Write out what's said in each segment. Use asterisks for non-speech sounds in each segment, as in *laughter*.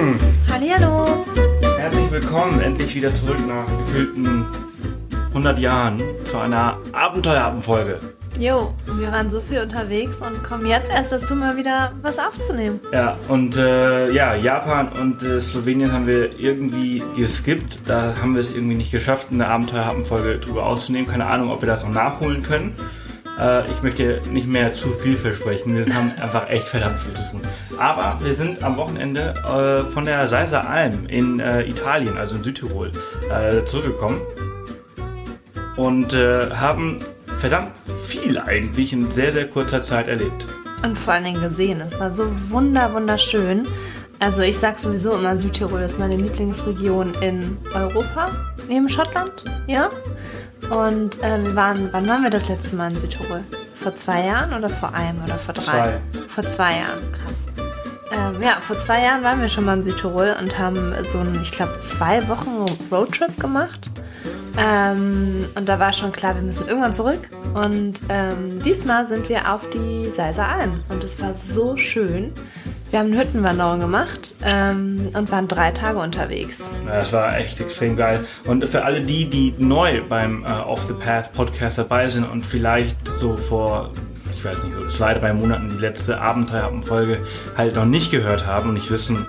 Morgen! Hallihallo! Herzlich willkommen, endlich wieder zurück nach gefühlten 100 Jahren zu einer Abenteuerabendfolge. Jo, wir waren so viel unterwegs und kommen jetzt erst dazu, mal wieder was aufzunehmen. Ja, und äh, ja, Japan und äh, Slowenien haben wir irgendwie geskippt. Da haben wir es irgendwie nicht geschafft, eine Abenteuerabendfolge drüber aufzunehmen. Keine Ahnung, ob wir das noch nachholen können. Äh, ich möchte nicht mehr zu viel versprechen. Wir haben einfach echt verdammt viel zu tun. Aber wir sind am Wochenende äh, von der Seiser Alm in äh, Italien, also in Südtirol, äh, zurückgekommen und äh, haben verdammt viel eigentlich in sehr, sehr kurzer Zeit erlebt. Und vor allen Dingen gesehen. Es war so wunder, wunderschön. Also ich sag sowieso immer, Südtirol ist meine Lieblingsregion in Europa, neben Schottland, ja. Und äh, wir waren, wann waren wir das letzte Mal in Südtirol? Vor zwei Jahren oder vor einem oder vor drei? Zwei. Vor zwei Jahren, krass. Ähm, ja, vor zwei Jahren waren wir schon mal in Südtirol und haben so einen, ich glaube, zwei Wochen Roadtrip gemacht. Ähm, und da war schon klar, wir müssen irgendwann zurück. Und ähm, diesmal sind wir auf die Seiser Alm. Und es war so schön. Wir haben eine Hüttenwanderung gemacht ähm, und waren drei Tage unterwegs. Das war echt extrem geil. Und für alle die, die neu beim äh, Off the Path Podcast dabei sind und vielleicht so vor, ich weiß nicht, so zwei, drei Monaten die letzte Abenteuerfolge halt noch nicht gehört haben und nicht wissen,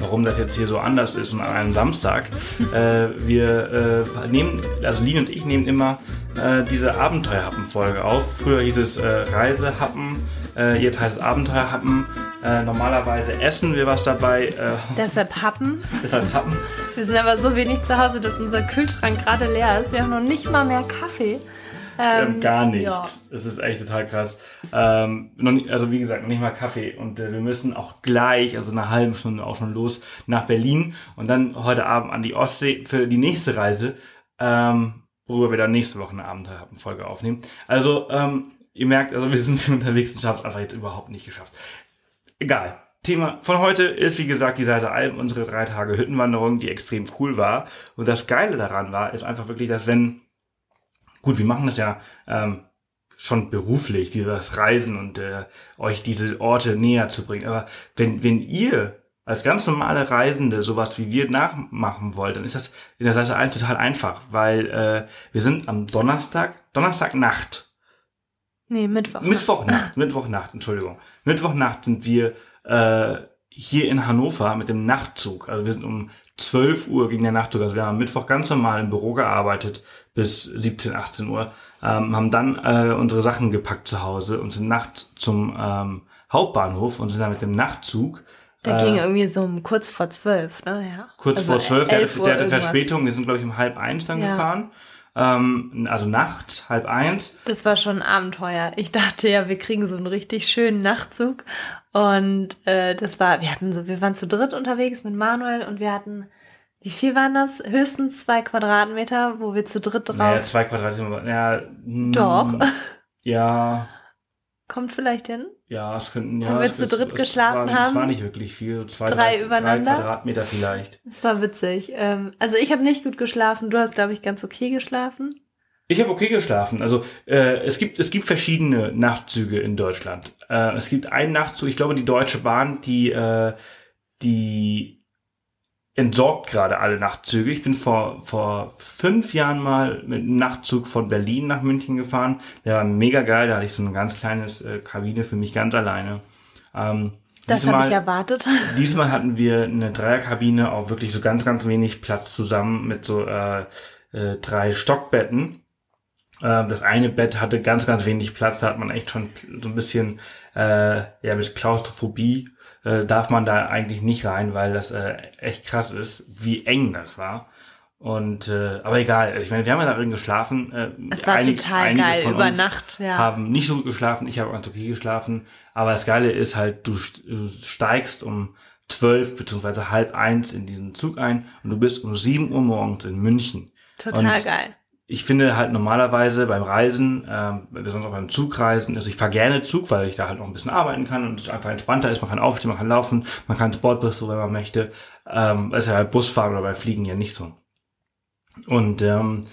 warum das jetzt hier so anders ist und an einem Samstag. äh, wir äh, nehmen, also Lin und ich nehmen immer äh, diese Abenteuerhappen-Folge auf. Früher hieß es äh, Reisehappen, äh, jetzt heißt es Abenteuerhappen. Äh, normalerweise essen wir was dabei, äh, Deshalb Happen. *laughs* deshalb Happen. Wir sind aber so wenig zu Hause, dass unser Kühlschrank gerade leer ist. Wir haben noch nicht mal mehr Kaffee. Wir haben Ähm, gar nichts. ja. Es ist echt total krass. Ähm, nicht, also wie gesagt, noch nicht mal Kaffee. Und äh, wir müssen auch gleich, also in einer halben Stunde auch schon los nach Berlin und dann heute Abend an die Ostsee für die nächste Reise, ähm, worüber wir dann nächste Woche eine Abenteuerfolge aufnehmen. Also ähm, ihr merkt, also wir sind *laughs* unterwegs und schaffen es einfach jetzt überhaupt nicht geschafft. Egal. Thema von heute ist, wie gesagt, die Seite Alm, unsere drei Tage Hüttenwanderung, die extrem cool war. Und das Geile daran war, ist einfach wirklich, dass wenn gut, wir machen das ja ähm, schon beruflich, dieses Reisen und äh, euch diese Orte näher zu bringen. Aber wenn, wenn ihr als ganz normale Reisende sowas wie wir nachmachen wollt, dann ist das in der Seite 1 total einfach, weil äh, wir sind am Donnerstag, Donnerstagnacht, Nee, Mittwoch. Mittwochnacht, Mittwochnacht, Entschuldigung. Mittwochnacht sind wir äh, hier in Hannover mit dem Nachtzug. Also wir sind um 12 Uhr ging der Nachtzug. Also wir haben am Mittwoch ganz normal im Büro gearbeitet bis 17, 18 Uhr. Ähm, haben dann äh, unsere Sachen gepackt zu Hause und sind nachts zum ähm, Hauptbahnhof und sind dann mit dem Nachtzug äh, ging irgendwie so um kurz vor zwölf, ne? Ja. kurz Also vor 12. Der, 11 hatte- der hatte. Verspätung. Wir sind, glaube ich, um halb eins dann Ja. gefahren. Ähm, also nachts, halb eins. Das war schon ein Abenteuer. Ich dachte ja, wir kriegen so einen richtig schönen Nachtzug. Und äh, das war, wir hatten so, wir waren zu dritt unterwegs mit Manuel und wir hatten, wie viel waren das? Höchstens zwei Quadratmeter, wo wir zu dritt drauf. Naja, zwei Quadratmeter. Ja, hm, Doch. Ja, Kommt vielleicht hin? Ja, es könnten ja. Wo wir es- zu es- dritt es geschlafen war, Es haben? war nicht wirklich viel, zwei, Drei drei, übereinander? Drei Quadratmeter vielleicht. Das war witzig. Ähm, also ich habe nicht gut geschlafen. Du hast, glaube ich, ganz okay geschlafen. Ich habe okay geschlafen. Also äh, es gibt es gibt verschiedene Nachtzüge in Deutschland. Äh, es gibt einen Nachtzug, ich glaube die Deutsche Bahn, die äh, die entsorgt gerade alle Nachtzüge. Ich bin vor vor fünf Jahren mal mit einem Nachtzug von Berlin nach München gefahren. Der war mega geil. Da hatte ich so ein ganz kleines äh, Kabine für mich ganz alleine. Ähm, Das habe ich erwartet. *laughs* Diesmal hatten wir eine Dreierkabine, auch wirklich so ganz, ganz wenig Platz zusammen mit so äh, äh, drei Stockbetten. Äh, das eine Bett hatte ganz, ganz wenig Platz, da hat man echt schon so ein bisschen äh, ja mit Klaustrophobie äh, darf man da eigentlich nicht rein, weil das äh, echt krass ist, wie eng das war. Und äh, aber egal, ich meine, wir haben ja darin geschlafen. Äh, Es war einig- total geil, über Nacht, ja. haben nicht so gut geschlafen, ich habe ganz okay geschlafen. Aber das Geile ist halt, du steigst um zwölf beziehungsweise halb eins in diesen Zug ein und du bist um sieben Uhr morgens in München. Total Und geil. Ich finde halt normalerweise beim Reisen, ähm, besonders auch beim Zugreisen, also ich fahre gerne Zug, weil ich da halt noch ein bisschen arbeiten kann und es einfach entspannter ist. Man kann aufstehen, man kann laufen, man kann ins Bordbus, so wenn man möchte. Ähm, ist ja halt Busfahren oder bei Fliegen ja nicht so. Und ähm,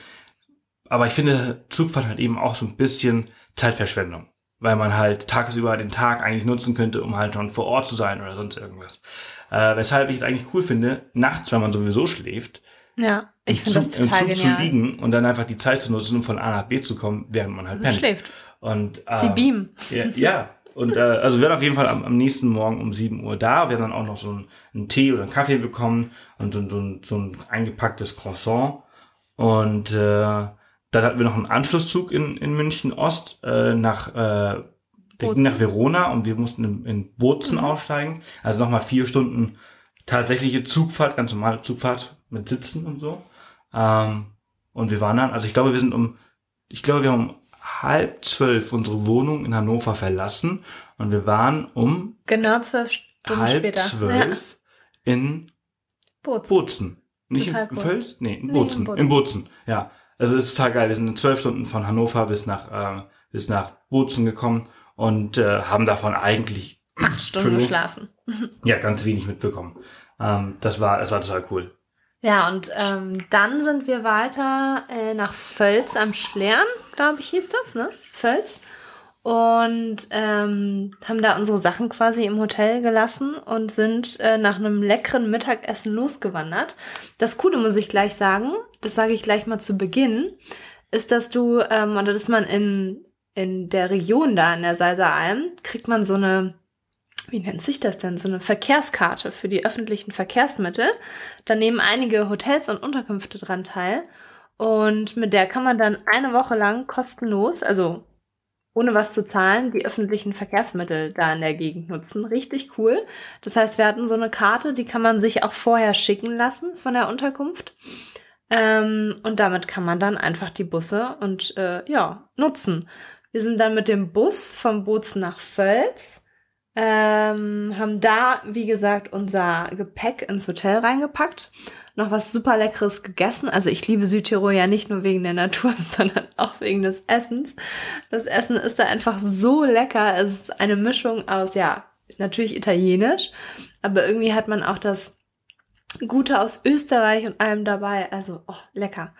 aber ich finde Zugfahrt halt eben auch so ein bisschen Zeitverschwendung. weil man halt tagsüber den Tag eigentlich nutzen könnte, um halt schon vor Ort zu sein oder sonst irgendwas. Äh, weshalb ich es eigentlich cool finde, nachts, wenn man sowieso schläft, Ja, ich finde das Zug- im total Zug genial. zu liegen und dann einfach die Zeit zu nutzen, um von A nach B zu kommen, während man halt pennt. schläft. Und, Das ist wie äh, Beam. Ja, ja. Und äh, also wir werden auf jeden Fall am, am nächsten Morgen um 7 Uhr da. Wir haben dann auch noch so ein, einen Tee oder einen Kaffee bekommen und so, ein- so, ein- so ein eingepacktes Croissant. Und äh, dann hatten wir noch einen Anschlusszug in, in München Ost äh, nach, äh, der ging nach Verona und wir mussten in, in Bozen Mhm. aussteigen. Also nochmal vier Stunden tatsächliche Zugfahrt, ganz normale Zugfahrt mit Sitzen und so. Ähm, und wir waren dann, also ich glaube, wir sind um, ich glaube, wir haben um halb zwölf unsere Wohnung in Hannover verlassen und wir waren um Genau zwölf Stunden halb später. Ja. zwölf in Bozen. Bozen. Nicht Total in cool. Völz? Nee, in Nee, Bozen. in Bozen. In Bozen, ja. Also es ist total geil. Wir sind in zwölf Stunden von Hannover bis nach, äh, bis nach Bozen gekommen und äh, haben davon eigentlich Acht Stunden geschlafen. ja ganz wenig mitbekommen. Ähm, das war, das war total cool. Ja, und ähm, dann sind wir weiter äh, nach Völz am Schlern, glaube ich, hieß das, ne? Völz. Und ähm, haben da unsere Sachen quasi im Hotel gelassen und sind äh, nach einem leckeren Mittagessen losgewandert. Das Coole muss ich gleich sagen, das sage ich gleich mal zu Beginn, ist, dass du, ähm, oder dass man in, in der Region da in der Salzeralm, kriegt man so eine, wie nennt sich das denn, so eine Verkehrskarte für die öffentlichen Verkehrsmittel. Da nehmen einige Hotels und Unterkünfte dran teil. Und mit der kann man dann eine Woche lang kostenlos, also ohne was zu zahlen, die öffentlichen Verkehrsmittel da in der Gegend nutzen. Richtig cool. Das heißt, wir hatten so eine Karte, die kann man sich auch vorher schicken lassen von der Unterkunft. Ähm, und damit kann man dann einfach die Busse und äh, ja, nutzen. Wir sind dann mit dem Bus vom Bozen nach Völz, ähm, haben da, wie gesagt, unser Gepäck ins Hotel reingepackt, noch was super Leckeres gegessen. Also ich liebe Südtirol ja nicht nur wegen der Natur, *laughs* sondern auch wegen des Essens. Das Essen ist da einfach so lecker. Es ist eine Mischung aus, ja, natürlich italienisch, aber irgendwie hat man auch das Gute aus Österreich und allem dabei. Also, oh, lecker.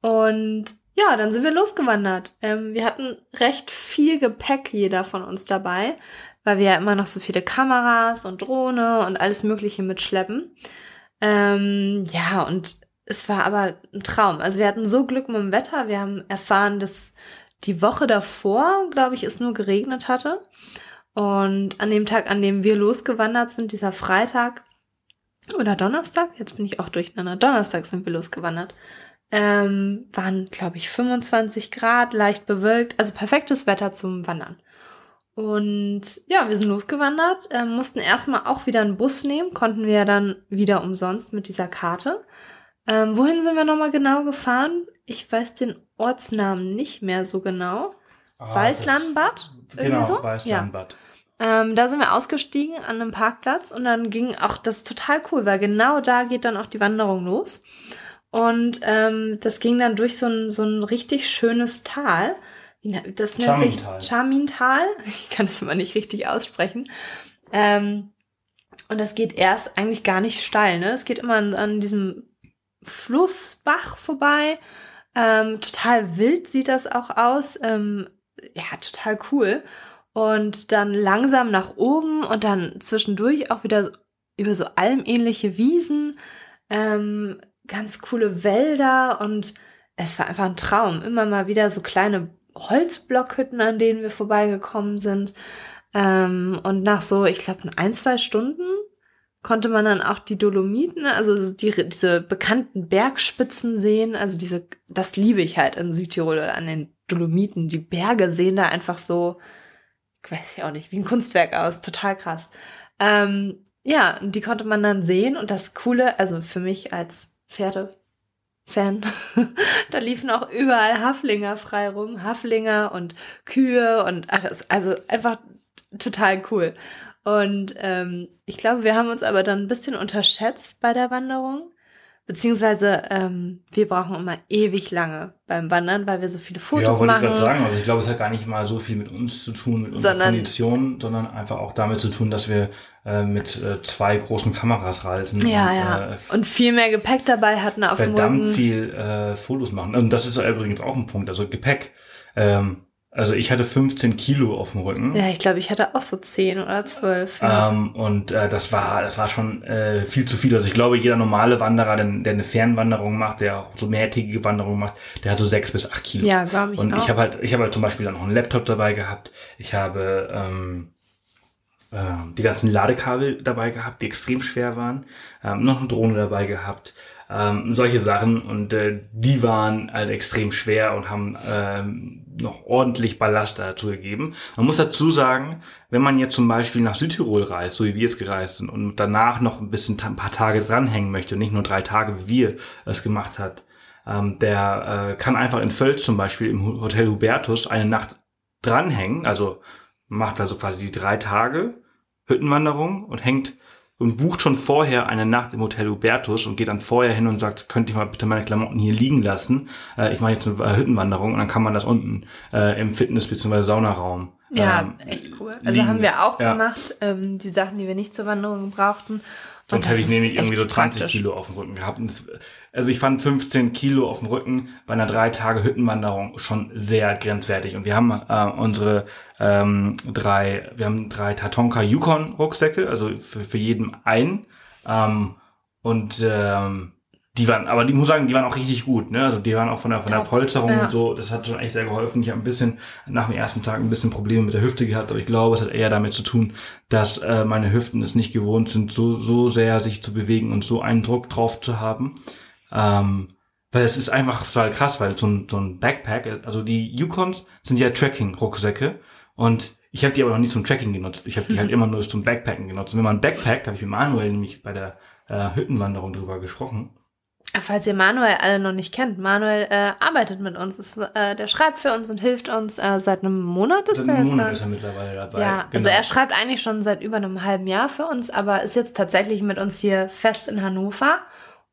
Und ja, dann sind wir losgewandert. Ähm, wir hatten recht viel Gepäck, jeder von uns dabei, weil wir ja immer noch so viele Kameras und Drohne und alles Mögliche mitschleppen. Ähm, ja, und es war aber ein Traum. Also wir hatten so Glück mit dem Wetter. Wir haben erfahren, dass die Woche davor, glaube ich, es nur geregnet hatte. Und an dem Tag, an dem wir losgewandert sind, dieser Freitag oder Donnerstag, jetzt bin ich auch durcheinander, Donnerstag sind wir losgewandert, ähm, waren, glaube ich, 25 Grad, leicht bewölkt, also perfektes Wetter zum Wandern. Und ja, wir sind losgewandert, ähm, mussten erstmal auch wieder einen Bus nehmen, konnten wir ja dann wieder umsonst mit dieser Karte. Ähm, wohin sind wir nochmal genau gefahren? Ich weiß den Ortsnamen nicht mehr so genau. Weißlandbad? Irgendwie Genau, so? Weißlandbad. Ähm, da sind wir ausgestiegen an einem Parkplatz und dann ging auch das ist total cool, weil genau da geht dann auch die Wanderung los. Und ähm, das ging dann durch so ein, so ein richtig schönes Tal. Das nennt sich Charmintal. Charmintal. *laughs* Ich kann das immer nicht richtig aussprechen. Ähm, und das geht erst eigentlich gar nicht steil, ne? Es geht immer an, an diesem Flussbach vorbei. Ähm, total wild sieht das auch aus. Ähm, ja, total cool. Und dann langsam nach oben und dann zwischendurch auch wieder über so almähnliche Wiesen, ähm, ganz coole Wälder und es war einfach ein Traum. Immer mal wieder so kleine Holzblockhütten, an denen wir vorbeigekommen sind. Ähm, und nach so, ich glaube, ein, zwei Stunden konnte man dann auch die Dolomiten, also so die, diese bekannten Bergspitzen sehen. Also diese, das liebe ich halt in Südtirol an den Dolomiten. Die Berge sehen da einfach so, ich weiß ja auch nicht, wie ein Kunstwerk aus. Total krass. Ähm, ja, die konnte man dann sehen. Und das Coole, also für mich als Pferde-Fan, *laughs* da liefen auch überall Haflinger frei rum. Haflinger und Kühe und alles. Also einfach total cool. Und ähm, ich glaube, wir haben uns aber dann ein bisschen unterschätzt bei der Wanderung. Beziehungsweise ähm, wir brauchen immer ewig lange beim Wandern, weil wir so viele Ja, Fotos wollte ich machen. gerade sagen. Also ich glaube, es hat gar nicht mal so viel mit uns zu tun, mit unserer Sondern- Kondition, sondern einfach auch damit zu tun, dass wir äh, mit äh, zwei großen Kameras reisen. Ja, und, ja. Äh, Und viel mehr Gepäck dabei hatten auf dem verdammt viel äh, Fotos machen. Und das ist übrigens auch ein Punkt. Also Gepäck. Ähm, Also ich hatte 15 Kilo auf dem Rücken. Ja, ich glaube, ich hatte auch so 10 oder 12. Ja. Ähm, und äh, das war das war schon äh, viel zu viel. Also ich glaube, jeder normale Wanderer, der, der eine Fernwanderung macht, der auch so mehrtägige Wanderungen macht, der hat so 6 bis 8 Kilo. Ja, glaube ich Und auch. ich habe halt, ich habe halt zum Beispiel dann noch einen Laptop dabei gehabt. Ich habe ähm, ähm, die ganzen Ladekabel dabei gehabt, die extrem schwer waren. Ähm, noch eine Drohne dabei gehabt. Ähm, solche Sachen und äh, die waren halt extrem schwer und haben ähm, noch ordentlich Ballast dazu gegeben. Man muss dazu sagen, wenn man jetzt zum Beispiel nach Südtirol reist, so wie wir jetzt gereist sind und danach noch ein bisschen ein paar Tage dranhängen möchte, nicht nur drei Tage, wie wir es gemacht hat, ähm, der äh, kann einfach in Völz zum Beispiel im Hotel Hubertus eine Nacht dranhängen, also macht also quasi die drei Tage Hüttenwanderung und hängt und bucht schon vorher eine Nacht im Hotel Hubertus und geht dann vorher hin und sagt, könnt ihr mal bitte meine Klamotten hier liegen lassen? Äh, ich mache jetzt eine äh, Hüttenwanderung und dann kann man das unten äh, im Fitness- bzw. Saunaraum. ja, ähm, echt cool. Also liegen. haben wir auch Ja. gemacht, ähm, die Sachen, die wir nicht zur Wanderung brauchten. Und Sonst hätte ich nämlich irgendwie so echt 20 praktisch. Kilo auf dem Rücken gehabt. Das, also ich fand 15 Kilo auf dem Rücken bei einer drei Tage Hüttenwanderung schon sehr grenzwertig. Und wir haben äh, unsere ähm, drei, wir haben drei Tatonka Yukon Rucksäcke, also für, für jeden einen. Ähm, und ähm, die waren, aber die muss sagen, die waren auch richtig gut, ne? Also die waren auch von der von der Polsterung ja. und so, das hat schon echt sehr geholfen. Ich habe ein bisschen nach dem ersten Tag ein bisschen Probleme mit der Hüfte gehabt, aber ich glaube, es hat eher damit zu tun, dass äh, meine Hüften es nicht gewohnt sind, so so sehr sich zu bewegen und so einen Druck drauf zu haben. Ähm, weil es ist einfach total krass, weil so ein, so ein Backpack, also die Yukons sind ja Trekking-Rucksäcke und ich habe die aber noch nie zum Tracking genutzt. Ich habe die halt *laughs* immer nur zum Backpacken genutzt. Und wenn man backpackt, habe ich mit Manuel nämlich bei der äh, Hüttenwanderung drüber gesprochen. Falls ihr Manuel alle noch nicht kennt, Manuel äh, arbeitet mit uns. Ist, äh, der schreibt für uns und hilft uns äh, seit einem Monat. Ist Seit einem jetzt Monat ist er mittlerweile dabei. Ja, also Genau. er schreibt eigentlich schon seit über einem halben Jahr für uns, aber ist jetzt tatsächlich mit uns hier fest in Hannover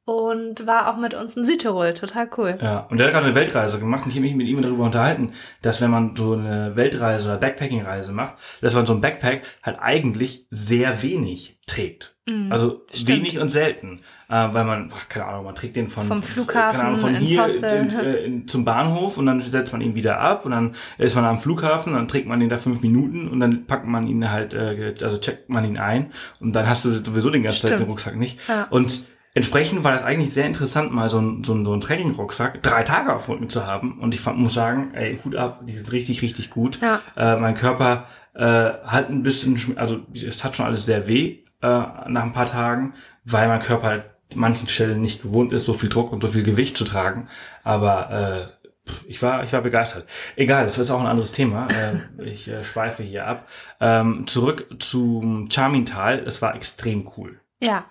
und war auch mit uns in Südtirol. Total cool. Ja, und der hat gerade eine Weltreise gemacht und ich habe mich mit ihm darüber unterhalten, dass wenn man so eine Weltreise oder Backpacking-Reise macht, dass man so ein Backpack halt eigentlich sehr wenig trägt. Mhm, Also stimmt. wenig und selten. Äh, weil man, ach, keine Ahnung, man trägt den von, Vom Flughafen Ahnung, von hier in, äh, in, zum Bahnhof und dann setzt man ihn wieder ab und dann ist man am Flughafen und dann trägt man ihn da fünf Minuten und dann packt man ihn halt, äh, also checkt man ihn ein und dann hast du sowieso den ganzen Zeit den Rucksack nicht. Ja. Und entsprechend war das eigentlich sehr interessant, mal so ein, so ein, so ein Trekking-Rucksack drei Tage auf dem Rücken zu haben. Und ich fand, muss sagen, ey, Hut ab, die sind richtig, richtig gut. Ja. Äh, mein Körper äh, hat ein bisschen, also es hat schon alles sehr weh äh, nach ein paar Tagen, weil mein Körper halt an manchen Stellen nicht gewohnt ist, so viel Druck und so viel Gewicht zu tragen. Aber äh, ich war, ich war begeistert. Egal, das ist auch ein anderes Thema. äh, *laughs* ich äh, schweife hier ab. Ähm, zurück zum Charming-Tal. Es war extrem cool. Ja,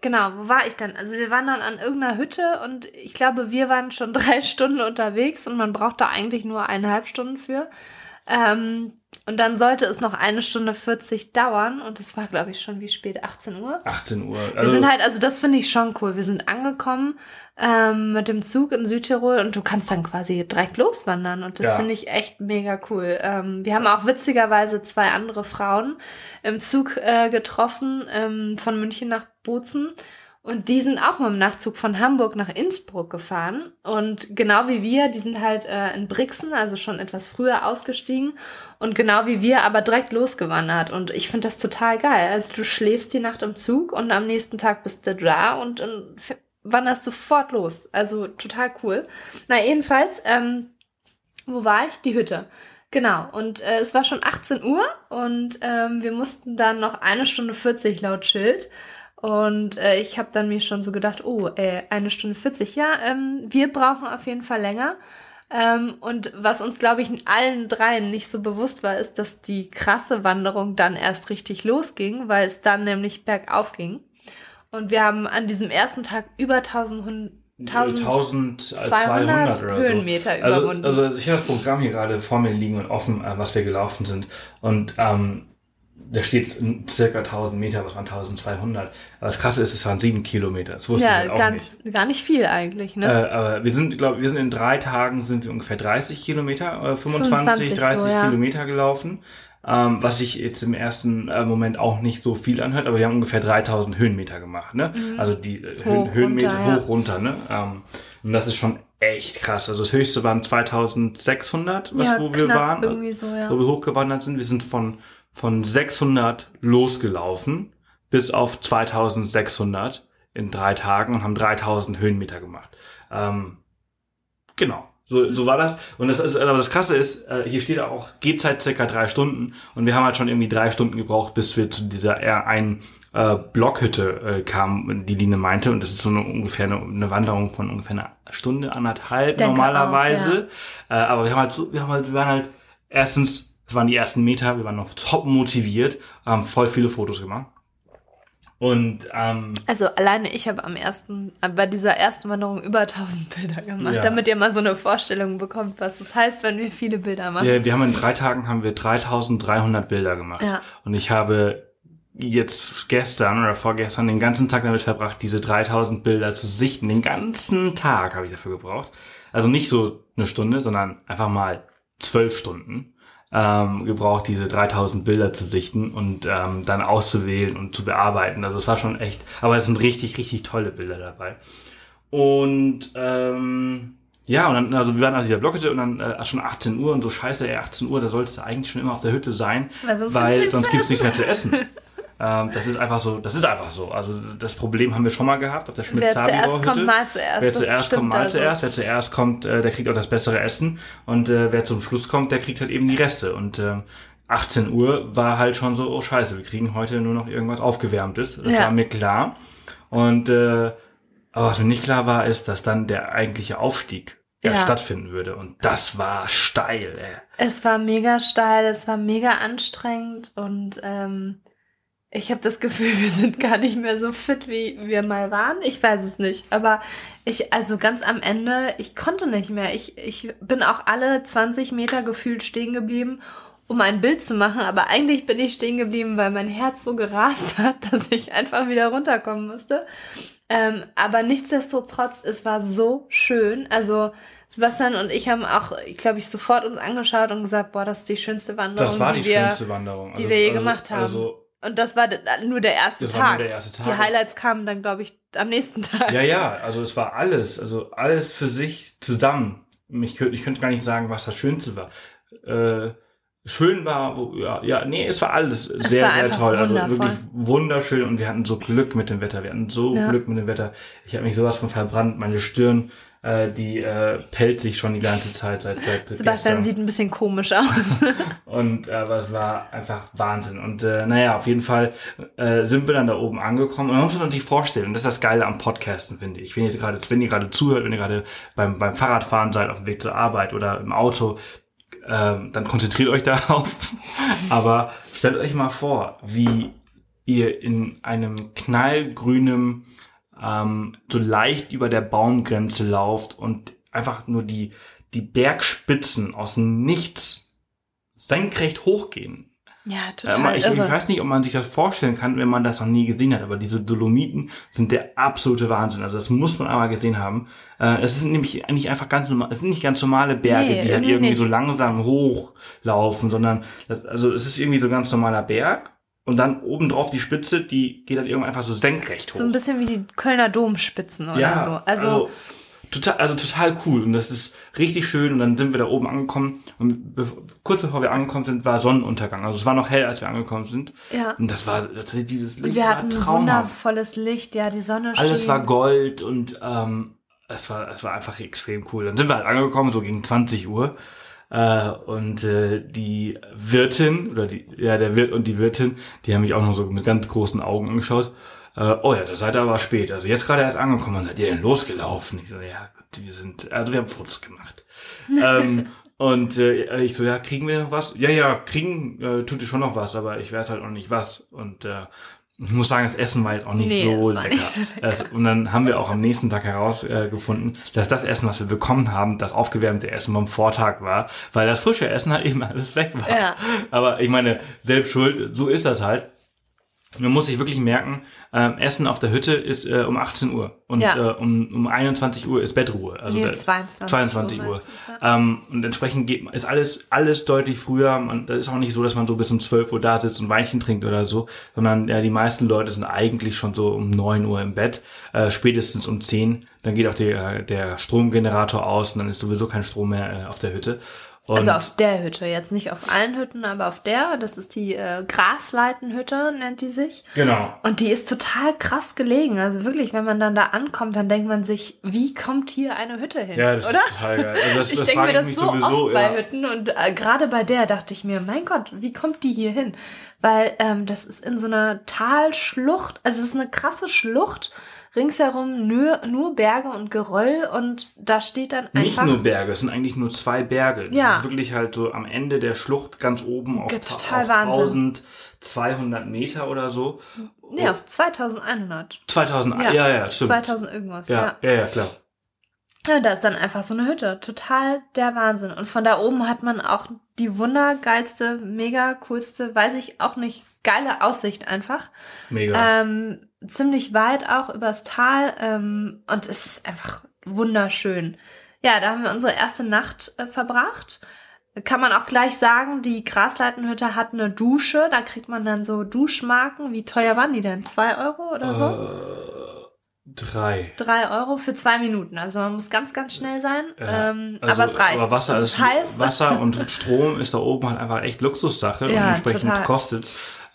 genau. Wo war ich dann? Also wir waren dann an irgendeiner Hütte und ich glaube, wir waren schon *laughs* drei Stunden unterwegs und man braucht da eigentlich nur eineinhalb Stunden für. Ähm, und dann sollte es noch eine Stunde 40 dauern und es war, glaube ich, schon wie spät, 18 Uhr. 18 Uhr. Wir sind halt, also das finde ich schon cool. Wir sind angekommen ähm, mit dem Zug in Südtirol und du kannst dann quasi direkt loswandern und das Ja. finde ich echt mega cool. Ähm, wir haben auch witzigerweise zwei andere Frauen im Zug äh, getroffen ähm, von München nach Bozen und die sind auch mit dem Nachtzug von Hamburg nach Innsbruck gefahren und genau wie wir, die sind halt äh, in Brixen, also schon etwas früher ausgestiegen und genau wie wir aber direkt losgewandert und ich finde das total geil. Also du schläfst die Nacht im Zug und am nächsten Tag bist du da und, und wanderst sofort los. Also total cool. Na jedenfalls, ähm, wo war ich? Die Hütte. Genau, und äh, es war schon 18 Uhr und ähm, wir mussten dann noch eine Stunde 40 laut Schild. Und äh, ich habe dann mir schon so gedacht, oh, äh, eine Stunde 40, ja, ähm, wir brauchen auf jeden Fall länger. Ähm, und was uns, glaube ich, in allen dreien nicht so bewusst war, ist, dass die krasse Wanderung dann erst richtig losging, weil es dann nämlich bergauf ging. Und wir haben an diesem ersten Tag über 1000, 1200 1200 oder so. Höhenmeter Also, überwunden. also ich habe das Programm hier gerade vor mir liegen und offen, äh, was wir gelaufen sind. Und ähm, da steht in circa 1000 Meter, was waren 1200. Aber das Krasse ist, es waren sieben Kilometer. Das wusste ich ja, halt auch ganz, gar nicht viel eigentlich, nicht. ne? Äh, aber wir sind, glaube wir sind in drei Tagen sind wir ungefähr 30 Kilometer, äh, 25, 25 30 so, ja. Kilometer gelaufen. Ähm, was sich jetzt im ersten äh, Moment auch nicht so viel anhört, aber wir haben ungefähr 3000 Höhenmeter gemacht, ne? Also die äh, Mhm. Hoch, Höhenmeter runter, ja. hoch runter, ne? Ähm, und das ist schon echt krass. Also das höchste waren 2600, was, Ja, wo wir waren, so, ja. wo wir hochgewandert sind. Wir sind von, von 600 losgelaufen bis auf 2600 in drei Tagen und haben 3000 Höhenmeter gemacht. Ähm, genau. So, so war das. Und das ist, aber das Krasse ist, äh, hier steht auch, Gehzeit circa drei Stunden. Und wir haben halt schon irgendwie drei Stunden gebraucht, bis wir zu dieser eher einen äh, Blockhütte äh, kamen, die Line meinte. Und das ist so eine ungefähr eine, eine Wanderung von ungefähr einer Stunde, anderthalb normalerweise. Äh, aber wir haben halt so, wir haben halt, wir waren halt erstens, es waren die ersten Meter, wir waren noch top motiviert, haben voll viele Fotos gemacht. Und ähm, Also alleine ich habe am ersten, äh, bei dieser ersten Wanderung über 1000 Bilder gemacht, Ja. damit ihr mal so eine Vorstellung bekommt, was das heißt, wenn wir viele Bilder machen. Ja, wir haben in drei Tagen haben wir 3300 Bilder gemacht. Ja. Und ich habe jetzt gestern oder vorgestern den ganzen Tag damit verbracht, diese 3000 Bilder zu sichten. Den ganzen Tag habe ich dafür gebraucht. Also nicht so eine Stunde, sondern einfach mal zwölf Stunden ähm, gebraucht, diese 3000 Bilder zu sichten und ähm, dann auszuwählen und zu bearbeiten. Also es war schon echt, aber es sind richtig, richtig tolle Bilder dabei. Und ähm, ja, und dann, also wir waren also dieser Blockhütte und dann äh, schon 18 Uhr und so scheiße, ey, 18 Uhr, da sollst du eigentlich schon immer auf der Hütte sein, Weil sonst weil gibt's nichts sonst zu gibt's nichts mehr zu essen. *laughs* ähm, das ist einfach so, das ist einfach so. Also das Problem haben wir schon mal gehabt auf der schmidt Wer zuerst kommt, mal zuerst. Wer Das zuerst kommt, mal also. zuerst. Wer zuerst kommt, äh, der kriegt auch das bessere Essen. Und äh, wer zum Schluss kommt, der kriegt halt eben die Reste. Und ähm, 18 Uhr war halt schon so, oh scheiße, wir kriegen heute nur noch irgendwas Aufgewärmtes. Das Ja. war mir klar. Und äh, aber was mir nicht klar war, ist, dass dann der eigentliche Aufstieg erst Ja. stattfinden würde. Und das war steil, ey. Es war mega steil, es war mega anstrengend und ähm, ich habe das Gefühl, wir sind gar nicht mehr so fit, wie wir mal waren. Ich weiß es nicht. Aber ich, also ganz am Ende, ich konnte nicht mehr. Ich, ich bin auch alle 20 Meter gefühlt stehen geblieben, um ein Bild zu machen. Aber eigentlich bin ich stehen geblieben, weil mein Herz so gerast *laughs* hat, dass ich einfach wieder runterkommen musste. Ähm, aber nichtsdestotrotz, es war so schön. Also Sebastian und ich haben auch, glaube ich, sofort uns angeschaut und gesagt, boah, das ist die schönste Wanderung, Das war die, die wir, schönste Wanderung. die wir je gemacht haben. Also, Und das war d- nur der erste das war Tag. nur der erste Tag. Die Highlights kamen dann, glaube ich, am nächsten *laughs* Tag. Ja, ja, also es war alles, also alles für sich zusammen. Ich könnte, ich könnte gar nicht sagen, was das Schönste war. Äh, schön war, wo, ja, ja, nee, es war alles sehr, war sehr toll. Also wirklich wunderschön und wir hatten so Glück mit dem Wetter. Wir hatten so Ja. Glück mit dem Wetter. Ich habe mich sowas von verbrannt. Meine Stirn, äh, die äh, pellt sich schon die ganze Zeit seit, seit Sebastian gestern. sieht ein bisschen komisch aus. *laughs* Und äh, aber es war einfach Wahnsinn. Und äh, naja, auf jeden Fall äh, sind wir dann da oben angekommen. Und man muss sich natürlich vorstellen, und das ist das Geile am Podcasten, finde ich. Wenn ihr gerade, wenn ihr gerade zuhört, wenn ihr gerade beim, beim Fahrradfahren seid, auf dem Weg zur Arbeit oder im Auto, ähm, dann konzentriert euch darauf. *laughs* aber stellt euch mal vor, wie ihr in einem knallgrünen, ähm, so leicht über der Baumgrenze lauft und einfach nur die, die Bergspitzen aus Nichts senkrecht hochgehen. Ja, Ja, total ich, ich irre. weiß nicht, ob man sich das vorstellen kann, wenn man das noch nie gesehen hat, aber diese Dolomiten sind der absolute Wahnsinn. Also das muss man einmal gesehen haben. Äh, es sind nämlich nicht einfach ganz normal, es sind nicht ganz normale Berge, Nee, die halt irgendwie nicht. so langsam hochlaufen, sondern das, also es ist irgendwie so ein ganz normaler Berg und dann obendrauf die Spitze, die geht dann irgendwann einfach so senkrecht hoch. So ein bisschen wie die Kölner Domspitzen oder so. Also, total, also total cool und das ist richtig schön und dann sind wir da oben angekommen und kurz bevor wir angekommen sind, war Sonnenuntergang. Also es war noch hell, als wir angekommen sind ja. und das war das, dieses Licht Und wir hatten wundervolles Licht, ja, die Sonne schien. Alles war Gold und ähm, es war es war einfach extrem cool. Dann sind wir halt angekommen, so gegen 20 Uhr. Äh, und äh, die Wirtin oder die ja der Wirt und die Wirtin, die haben mich auch noch so mit ganz großen Augen angeschaut. Äh, oh ja, da seid ihr aber spät. Also jetzt gerade erst angekommen und seid ihr denn losgelaufen? Ich so, ja, gut, wir sind, also wir haben Fotos gemacht. *laughs* ähm, und äh, ich so, ja, kriegen wir noch was? Ja, ja, kriegen äh, tut ihr schon noch was, aber ich weiß halt auch nicht was. Und äh, ich muss sagen, das Essen war jetzt auch nicht Nee, so lecker. nicht so lecker. Es, und dann haben wir auch am nächsten Tag herausgefunden, äh, dass das Essen, was wir bekommen haben, das aufgewärmte Essen vom Vortag war, weil das frische Essen halt eben alles weg war. Ja. Aber ich meine, selbst schuld, so ist das halt. Man muss sich wirklich merken, ähm, Essen auf der Hütte ist äh, um 18 Uhr und Ja. äh, um, um 21 Uhr ist Bettruhe. Also Nee, da- 22 22 Uhr Uhr. Ähm, und entsprechend geht, ist alles, alles deutlich früher. Man, das ist auch nicht so, dass man so bis um 12 Uhr da sitzt und Weinchen trinkt oder so, sondern ja, die meisten Leute sind eigentlich schon so um 9 Uhr im Bett, äh, spätestens um 10. Dann geht auch der, der Stromgenerator aus und dann ist sowieso kein Strom mehr äh, auf der Hütte. Und Also auf der Hütte, jetzt nicht auf allen Hütten, aber auf der, das ist die äh, Grasleitenhütte, nennt die sich. genau. Und die ist total krass gelegen. Also wirklich, wenn man dann da ankommt, dann denkt man sich, wie kommt hier eine Hütte hin? Ja, das oder? ist total geil. Also das, Ich denke mir das so sowieso, oft bei ja. Hütten und äh, gerade bei der dachte ich mir, mein Gott, wie kommt die hier hin? Weil ähm, das ist in so einer Talschlucht, also es ist eine krasse Schlucht, ringsherum nur, nur Berge und Geröll und da steht dann Nicht einfach... nur Berge, es sind eigentlich nur zwei Berge. Das Ja. ist wirklich halt so am Ende der Schlucht ganz oben auf, total auf Wahnsinn. 1200 Meter oder so. nee, auf 2100. 2000, Ja, ja, ja, stimmt. 2000 irgendwas, ja. ja, ja, ja, klar. Ja, da ist dann einfach so eine Hütte. Total der Wahnsinn. Und von da oben hat man auch die wundergeilste, mega coolste, weiß ich auch nicht, geile Aussicht einfach. Mega. Ähm, ziemlich weit auch übers Tal. Ähm, und es ist einfach wunderschön. Ja, da haben wir unsere erste Nacht äh, verbracht. Kann man auch gleich sagen, die Grasleitenhütte hat eine Dusche. Da kriegt man dann so Duschmarken. Wie teuer waren die denn? Zwei Euro oder so? Äh, drei. Drei Euro für zwei Minuten. Also man muss ganz, ganz schnell sein. Ja, ähm, also, aber es reicht. Aber Wasser es ist, heiß. Wasser und *laughs* Strom ist da oben halt einfach echt Luxussache Ja, und entsprechend kostet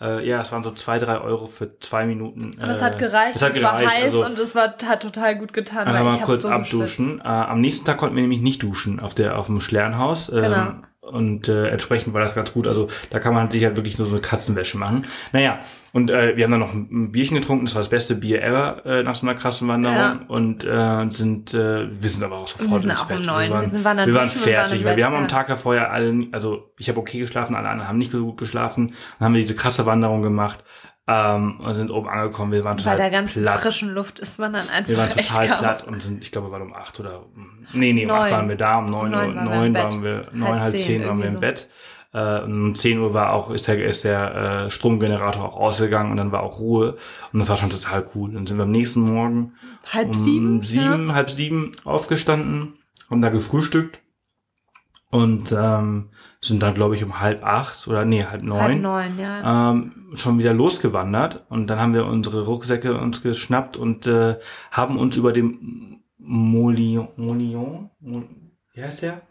äh, ja, es waren so zwei, drei Euro für zwei Minuten. aber es äh, hat gereicht. Es hat es war heiß also, und es war, hat total gut getan, Dann weil haben ich kurz so abduschen. Äh, am nächsten Tag konnten wir nämlich nicht duschen auf der auf dem Schlernhaus. Ähm, Genau. Und äh, entsprechend war das ganz gut. Also da kann man sich halt wirklich nur so eine Katzenwäsche machen. Naja, und äh, wir haben dann noch ein Bierchen getrunken. Das war das beste Bier ever äh, nach so einer krassen Wanderung. Ja. Und äh, sind, äh, wir sind aber auch sofort Wir sind ins auch Bett. um neun. Wir waren, Wir sind- wir waren fertig, im weil wir haben am. Tag davor ja alle, also ich habe okay geschlafen, alle anderen haben nicht so gut geschlafen. Dann haben wir diese krasse Wanderung gemacht ähm, und sind oben angekommen. Wir waren Bei total der ganzen platt. frischen Luft ist man dann Wir waren einfach total platt und sind, ich glaube, wir waren um acht oder, nee, nee, um acht Neun. waren wir da, um neun, Uhr, neun waren wir neun Bett. waren wir, neun, Halb halb zehn, zehn waren wir im irgendwie Bett. Äh, um zehn Uhr war auch, ist der, ist der äh, Stromgenerator auch ausgegangen und dann war auch Ruhe. Und das war schon total cool. Dann sind wir am nächsten Morgen Halb um sieben? sieben, halb sieben aufgestanden, haben da gefrühstückt und ähm, sind dann, glaube ich, um halb acht oder nee, halb Ja. neun Halb neun, ja. ähm, schon wieder losgewandert und dann haben wir unsere Rucksäcke uns geschnappt und äh, haben uns über dem Molion, Molion, Mol- wie heißt der?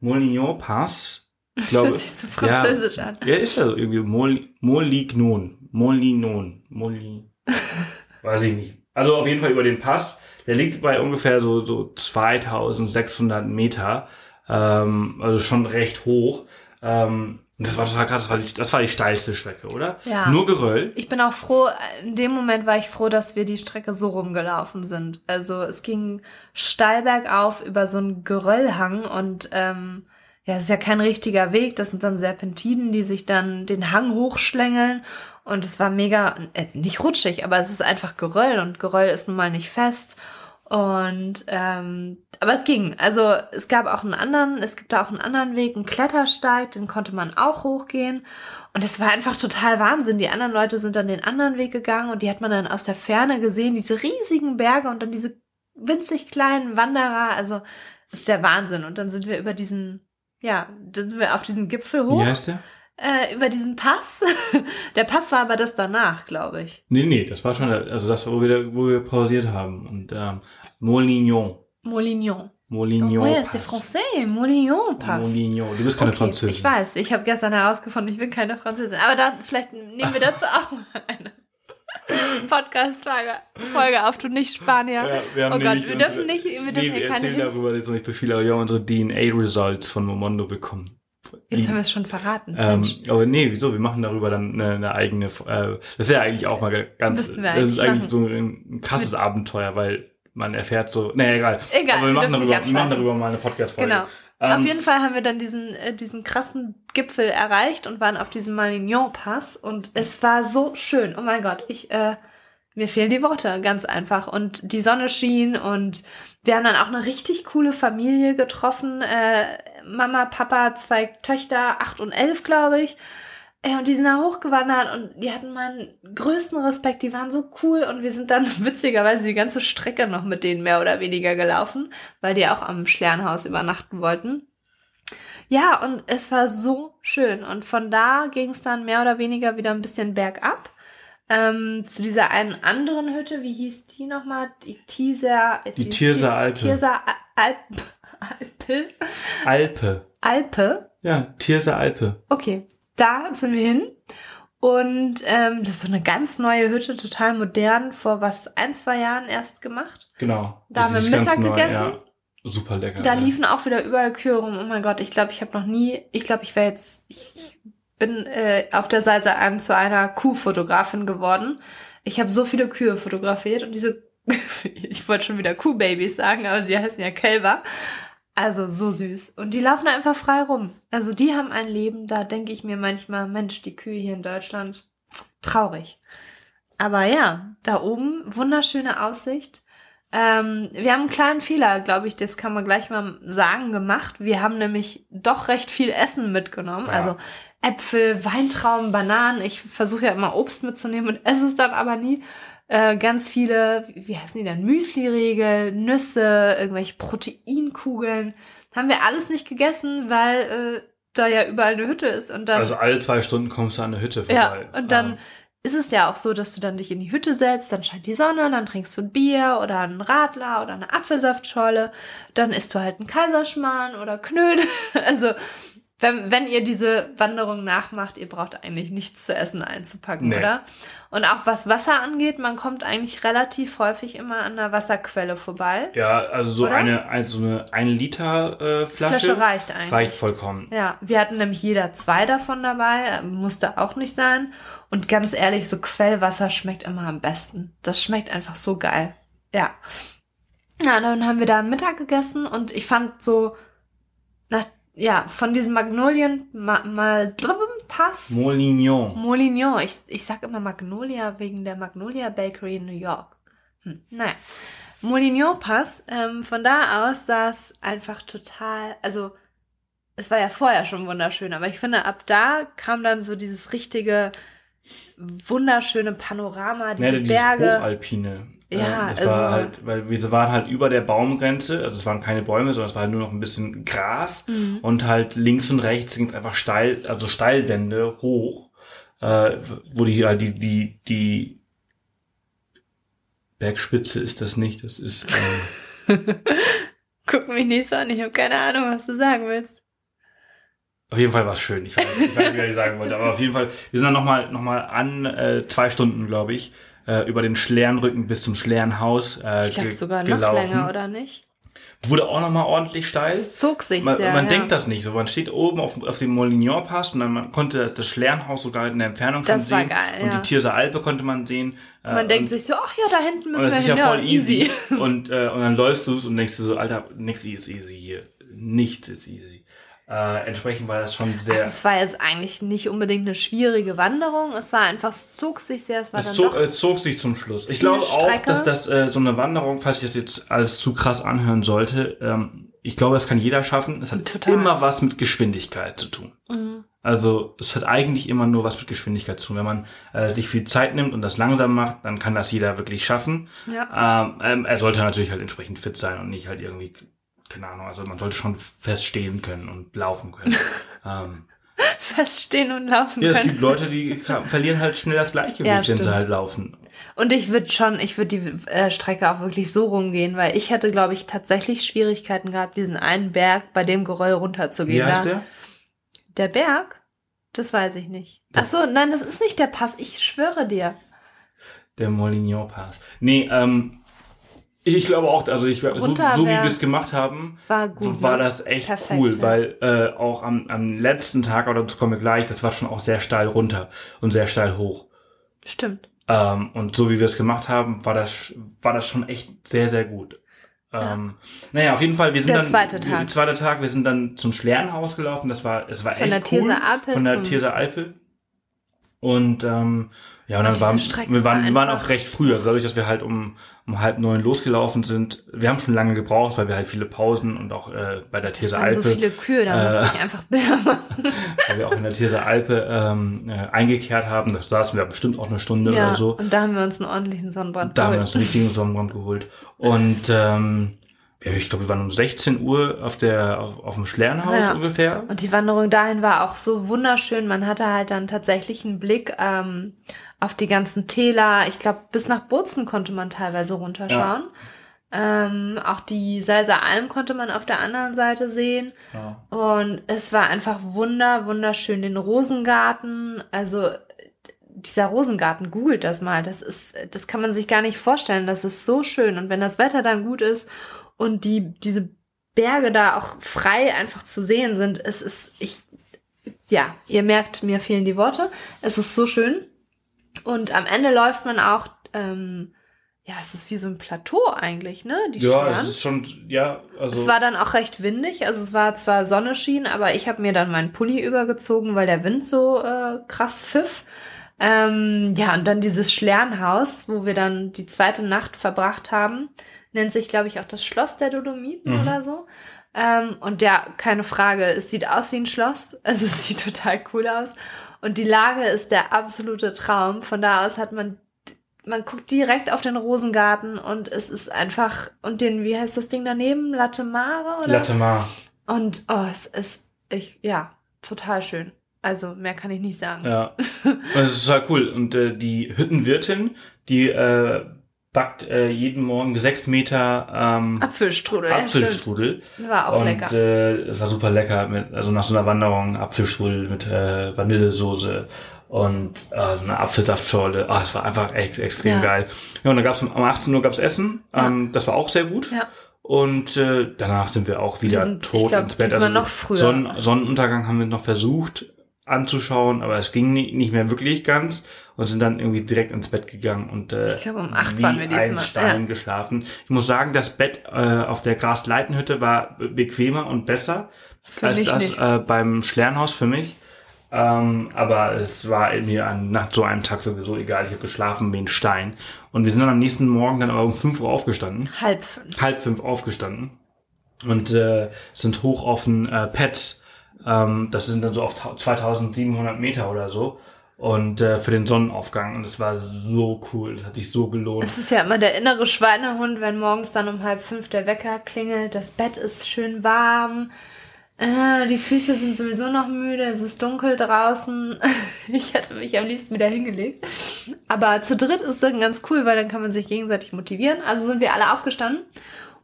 Molignon Pass. Ich *laughs* Das glaube, hört sich so französisch an. ja, ist ja so irgendwie Mol, Molignon, Molignon, Moli, *laughs* weiß ich nicht. Also auf jeden Fall über den Pass. Der liegt bei ungefähr so, so 2600 Meter, ähm, also schon recht hoch. Ähm, das war total krass, das war, die, das war die steilste Strecke, oder? Ja. Nur Geröll. Ich bin auch froh, in dem Moment war ich froh, dass wir die Strecke so rumgelaufen sind. Also es ging steil bergauf über so einen Geröllhang und ähm, ja, es ist ja kein richtiger Weg. Das sind dann Serpentinen, die sich dann den Hang hochschlängeln. Und es war mega, äh, nicht rutschig, aber es ist einfach Geröll und Geröll ist nun mal nicht fest. Und ähm, aber es ging. Also es gab auch einen anderen, es gibt da auch einen anderen Weg, einen Klettersteig, den konnte man auch hochgehen. Und es war einfach total Wahnsinn. Die anderen Leute sind dann den anderen Weg gegangen und die hat man dann aus der Ferne gesehen, diese riesigen Berge und dann diese winzig kleinen Wanderer. Also ist der Wahnsinn. Und dann sind wir über diesen, ja, dann sind wir auf diesen Gipfel hoch, Wie heißt der? Äh, über diesen Pass. *laughs* der Pass war aber das danach, glaube ich. Nee, nee, das war schon, also das, wo wir, wo wir pausiert haben. Und ähm, Molignon. Molignon. Molignon. Oh ja, c'est français. Molignon Pass. Molignon. Du bist keine Okay, Französin. Ich weiß, ich habe gestern herausgefunden, ich bin keine Französin. Aber dann, vielleicht nehmen wir dazu auch mal eine *laughs* Podcast-Folge Folge auf, du nicht Spanier. Ja, oh Gott, wir dürfen nicht, wir dürfen Nee, hier wir keine Hints. darüber jetzt noch nicht so viel, aber wir haben unsere DNA-Results von Momondo bekommen. Jetzt haben wir es schon verraten. Ähm, aber nee, wieso? Wir machen darüber dann eine, eine eigene. Äh, das wäre eigentlich auch mal ganz. Wir das ist eigentlich machen. so ein, ein krasses Abenteuer, weil man erfährt so. Nee, egal. Egal, aber wir machen, darüber, wir machen darüber mal eine Podcast-Folge. Genau. Ähm, auf jeden Fall haben wir dann diesen, äh, diesen krassen Gipfel erreicht und waren auf diesem Malignon-Pass und es war so schön. Oh mein Gott, ich, äh, mir fehlen die Worte, ganz einfach. Und die Sonne schien und wir haben dann auch eine richtig coole Familie getroffen. Äh, Mama, Papa, zwei Töchter, acht und elf, glaube ich. Ey, und die sind da hochgewandert und die hatten meinen größten Respekt. Die waren so cool und wir sind dann *laughs* witzigerweise die ganze Strecke noch mit denen mehr oder weniger gelaufen, weil die auch am Schlernhaus übernachten wollten. Ja, und es war so schön. Und von da ging es dann mehr oder weniger wieder ein bisschen bergab. Ähm, zu dieser einen anderen Hütte, wie hieß die nochmal? Die Tieser. Die Tierser Alpe. Tierser Alp, Alpe. Alpe. Alpe. Ja, Tierser Alpe. Okay, da sind wir hin. Und ähm, das ist so eine ganz neue Hütte, total modern, vor was, ein, zwei Jahren erst gemacht. Genau. Da haben wir Mittag neu, gegessen. Ja. Super lecker. Da ja. liefen auch wieder überall Kühe rum. Oh mein Gott, ich glaube, ich habe noch nie, ich glaube, ich wäre jetzt, ich, ich bin äh, auf der Seite einem zu einer Kuhfotografin geworden. Ich habe so viele Kühe fotografiert und diese, *laughs* ich wollte schon wieder Kuhbabys sagen, aber sie heißen ja Kälber. Also so süß. Und die laufen einfach frei rum. Also die haben ein Leben, da denke ich mir manchmal, Mensch, die Kühe hier in Deutschland, traurig. Aber ja, da oben, wunderschöne Aussicht. Ähm, wir haben einen kleinen Fehler, glaube ich, das kann man gleich mal sagen, gemacht. Wir haben nämlich doch recht viel Essen mitgenommen. Ja. Also Äpfel, Weintrauben, Bananen. Ich versuche ja immer Obst mitzunehmen und esse es dann aber nie. Äh, ganz viele, wie heißen die denn? Müsli-Riegel, Nüsse, irgendwelche Proteinkugeln. Haben wir alles nicht gegessen, weil äh, da ja überall eine Hütte ist. Und dann Also alle zwei Stunden kommst du an eine Hütte vorbei. ja, und dann Ähm, ist es ja auch so, dass du dann dich in die Hütte setzt, dann scheint die Sonne, dann trinkst du ein Bier oder einen Radler oder eine Apfelsaftschorle, dann isst du halt einen Kaiserschmarrn oder Knödel. *laughs* Also, wenn, wenn ihr diese Wanderung nachmacht, ihr braucht eigentlich nichts zu essen einzupacken, Nee. oder? Und auch was Wasser angeht, man kommt eigentlich relativ häufig immer an einer Wasserquelle vorbei. ja, also so Oder? eine, ein, so eine 1 Liter äh, Flasche, Flasche reicht eigentlich. reicht vollkommen. Ja, wir hatten nämlich jeder zwei davon dabei, äh, musste auch nicht sein. Und ganz ehrlich, so Quellwasser schmeckt immer am besten. Das schmeckt einfach so geil. Ja. Ja, dann haben wir da Mittag gegessen und ich fand so, na, ja, von diesem Magnolien ma, mal Pass. Molignon. Molignon. Ich, ich sag immer Magnolia wegen der Magnolia Bakery in New York. Hm, naja. Molignon Pass. Ähm, von da aus sah es einfach total, also es war ja vorher schon wunderschön, aber ich finde, ab da kam dann so dieses richtige, wunderschöne Panorama, diese Ja, Berge. Hochalpine. Ja, Ähm, das also- war halt, weil wir waren halt über der Baumgrenze, also es waren keine Bäume, sondern es war halt nur noch ein bisschen Gras Mhm. und halt links und rechts ging es einfach steil, also Steilwände hoch, äh, wo die halt die, die, die Bergspitze ist das nicht, das ist, ähm, *laughs* Guck mich nicht so an, ich habe keine Ahnung, was du sagen willst. Auf jeden Fall war es schön. Ich weiß, ich weiß nicht, was ich sagen wollte. Aber auf jeden Fall, wir sind dann nochmal noch mal an äh, zwei Stunden, glaube ich, äh, über den Schlernrücken bis zum Schlernhaus äh, Ich glaube sogar noch gelaufen. länger, oder nicht? Wurde auch nochmal ordentlich steil. Es zog sich Man, sehr. man ja. denkt das nicht so. Man steht oben auf, auf dem Molignon-Pass und dann man konnte das Schlernhaus sogar in der Entfernung schon Das war sehen. geil, Und ja. die Tierser Alpe konnte man sehen. Äh, Man denkt und, sich so, ach ja, da hinten und müssen wir das ist hin. ja voll easy. *laughs* und, äh, und dann läufst du und denkst du so, Alter, nichts ist easy hier. Nichts ist easy. Äh, entsprechend war das schon sehr... Also es war jetzt eigentlich nicht unbedingt eine schwierige Wanderung. Es war einfach, es zog sich sehr, es war Es dann zog, es zog sich zum Schluss. Ich glaube auch, dass das äh, so eine Wanderung, falls ich das jetzt alles zu krass anhören sollte, ähm, ich glaube, das kann jeder schaffen. Es hat Total. immer was mit Geschwindigkeit zu tun. Mhm. Also es hat eigentlich immer nur was mit Geschwindigkeit zu tun. Wenn man äh, sich viel Zeit nimmt und das langsam macht, dann kann das jeder wirklich schaffen. Ja. Ähm, ähm, er sollte natürlich halt entsprechend fit sein und nicht halt irgendwie, keine Ahnung, also man sollte schon feststehen können und laufen können. *laughs* ähm, Feststehen und laufen ja, es können. gibt Leute, die *laughs* verlieren halt schnell das Gleichgewicht, Ja, wenn sie halt laufen. Und ich würde schon, ich würde die äh, Strecke auch wirklich so rumgehen, weil ich hätte, glaube ich, tatsächlich Schwierigkeiten gehabt, diesen einen Berg bei dem Geröll runterzugehen. Wie heißt da. der? Der Berg? Das weiß ich nicht. Ach so, nein, das ist nicht der Pass. Ich schwöre dir. Der Molignon Pass. Nee, ähm, ich glaube auch, also ich, so, so wie wir es gemacht haben, War gut. war ne? das echt Perfekt, cool, ja. weil äh, auch am, am letzten Tag, oder dazu kommen wir gleich, das war schon auch sehr steil runter und sehr steil hoch. Stimmt. Ähm, und so wie wir es gemacht haben, war das, war das schon echt sehr, sehr gut. Ähm, Naja, auf jeden Fall, wir sind Der dann, zweite Tag. Der zweite Tag, wir sind dann zum Schlernhaus gelaufen, das war, es war Von echt der cool. Tierser Alpe Von der Tierser Alpe. Und ähm, ja, und dann waren wir waren, war wir waren auch recht früh, also dadurch, dass wir halt um, um halb neun losgelaufen sind. Wir haben schon lange gebraucht, weil wir halt viele Pausen und auch äh, bei der Es These Alpe, so viele Kühe, da Äh, musste ich einfach Bilder machen. *laughs* weil wir auch in der These Alpe ähm, äh, eingekehrt haben. Da saßen wir bestimmt auch eine Stunde Ja, oder so. und da haben wir uns einen ordentlichen Sonnenbrand Da haben wir geholt. uns einen richtigen Sonnenbrand geholt. Und ähm, ja, ich glaube, wir waren um 16 Uhr auf der auf, auf dem Schlernhaus Ja. ungefähr. Und die Wanderung dahin war auch so wunderschön. Man hatte halt dann tatsächlich einen Blick ähm, auf die ganzen Täler. Ich glaube, bis nach Bozen konnte man teilweise runterschauen. Ähm, auch die Salser Alm konnte man auf der anderen Seite sehen. Ja. Und es war einfach wunder, wunderschön. Den Rosengarten, also dieser Rosengarten, googelt das mal. Das ist, das kann man sich gar nicht vorstellen. Das ist so schön. Und wenn das Wetter dann gut ist und die, diese Berge da auch frei einfach zu sehen sind, es ist, ich, ja, ihr merkt, mir fehlen die Worte. Es ist so schön. Und am Ende läuft man auch, ähm, ja, es ist wie so ein Plateau eigentlich, ne? Die Ja, Schweren. es ist schon, ja, also. Es war dann auch recht windig, also es war zwar Sonne schien, aber ich habe mir dann meinen Pulli übergezogen, weil der Wind so äh, krass pfiff. Ähm, ja, und dann dieses Schlernhaus, wo wir dann die zweite Nacht verbracht haben, nennt sich, glaube ich, auch das Schloss der Dolomiten Mhm. oder so. Ähm, und ja, keine Frage, es sieht aus wie ein Schloss, *laughs* also es sieht total cool aus. Und die Lage ist der absolute Traum. Von da aus hat man, man guckt direkt auf den Rosengarten und es ist einfach, und den, wie heißt das Ding daneben? Latte Mare oder? Latte. Und oh, es ist, ich, ja, total schön. Also mehr kann ich nicht sagen. Ja. *laughs* Das ist halt cool. Und äh, die Hüttenwirtin, die äh, backt äh, jeden Morgen sechs Meter ähm, Apfelstrudel, ja. Apfelstrudel. War auch und lecker. äh, es war super lecker. Mit, also nach so einer Wanderung Apfelstrudel mit äh, Vanillesoße und äh, eine Apfelsaftschorle. Ah, es war einfach echt extrem Ja. geil. Ja, und dann gab's um, um 18 Uhr gab's Essen. Ähm, das war auch sehr gut. Ja. Und äh, danach sind wir auch wieder Wir sind, tot glaub, ins Bett. Also noch früher. Sonnen, Sonnenuntergang haben wir noch versucht anzuschauen, aber es ging nicht mehr wirklich ganz und sind dann irgendwie direkt ins Bett gegangen und äh, Ich glaube, um acht waren wir diesmal. Stein Ja. geschlafen. Ich muss sagen, das Bett äh, auf der Grasleitenhütte war be- bequemer und besser Für als das nicht. äh, beim Schlernhaus für mich. Ähm, aber es war mir an, nach so einem Tag sowieso egal. Ich habe geschlafen wie ein Stein. Und wir sind dann am nächsten Morgen dann aber um 5 Uhr aufgestanden Halb fünf. halb fünf aufgestanden und äh, sind hoch auf den äh, Pets. Ähm, das sind dann so auf 2700 Meter oder so. Und äh, für den Sonnenaufgang. Und es war so cool. Das hat sich so gelohnt. Es ist ja immer der innere Schweinehund, wenn morgens dann um halb fünf der Wecker klingelt, das Bett ist schön warm, äh, die Füße sind sowieso noch müde, es ist dunkel draußen. *laughs* Ich hätte mich am liebsten wieder hingelegt. Aber zu dritt ist dann ganz cool, weil dann kann man sich gegenseitig motivieren. Also sind wir alle aufgestanden.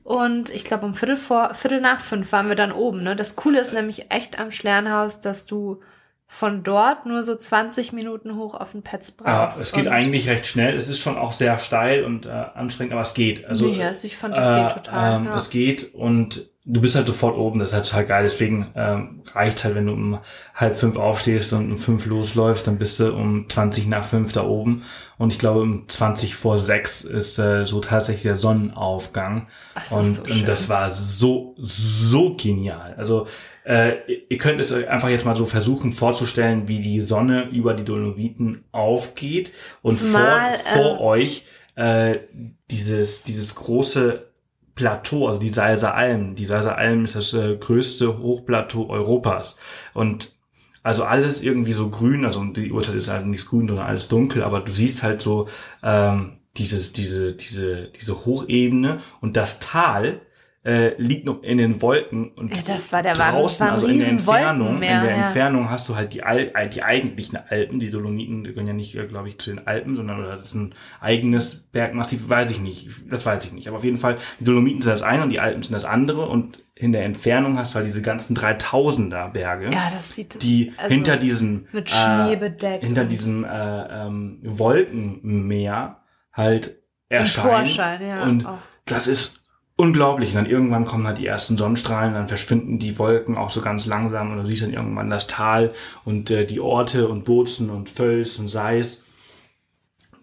Und ich glaube, um Viertel vor, Viertel nach fünf waren wir dann oben. Ne? Das Coole ist nämlich echt am Schlernhaus, dass du von dort nur so 20 Minuten hoch auf den Pets Ja, brauchst. es geht eigentlich recht schnell. Es ist schon auch sehr steil und äh, anstrengend, aber es geht. Also, nee, also ich fand, das äh, geht total. ähm, ja. Es geht und du bist halt sofort oben. Das ist halt total geil. Deswegen ähm, reicht halt, wenn du um halb fünf aufstehst und um fünf losläufst, dann bist du um 20 nach fünf da oben. Und ich glaube, um 20 vor sechs ist äh, so tatsächlich der Sonnenaufgang. Das ist und, so und schön. das war so, so genial. Also äh, ihr könnt es euch einfach jetzt mal so versuchen vorzustellen, wie die Sonne über die Dolomiten aufgeht und Zumal, vor, vor ähm, euch äh, dieses, dieses große Plateau, also die Salser Alm. Die Salser Alm ist das äh, größte Hochplateau Europas. Und also alles irgendwie so grün, also die Uhrzeit ist halt nichts grün, sondern alles dunkel, aber du siehst halt so ähm, dieses, diese, diese, diese Hochebene und das Tal äh, liegt noch in den Wolken und Ja, das war der draußen, war also in der Entfernung, in der ja. Entfernung hast du halt die, Al äh, die eigentlichen Alpen, die Dolomiten, gehören ja nicht, glaube ich, zu den Alpen, sondern oder das ist ein eigenes Bergmassiv, weiß ich nicht, das weiß ich nicht. Aber auf jeden Fall, die Dolomiten sind das eine und die Alpen sind das andere und in der Entfernung hast du halt diese ganzen 3000er Berge, Ja, das sieht die also hinter diesem mit Schnee bedeckt hinter und- diesem äh, ähm, Wolkenmeer halt erscheinen. Ja, und auch. das ist unglaublich. Und dann irgendwann kommen halt die ersten Sonnenstrahlen, dann verschwinden die Wolken auch so ganz langsam und du siehst dann irgendwann das Tal und äh, die Orte und Bozen und Völs und Seis.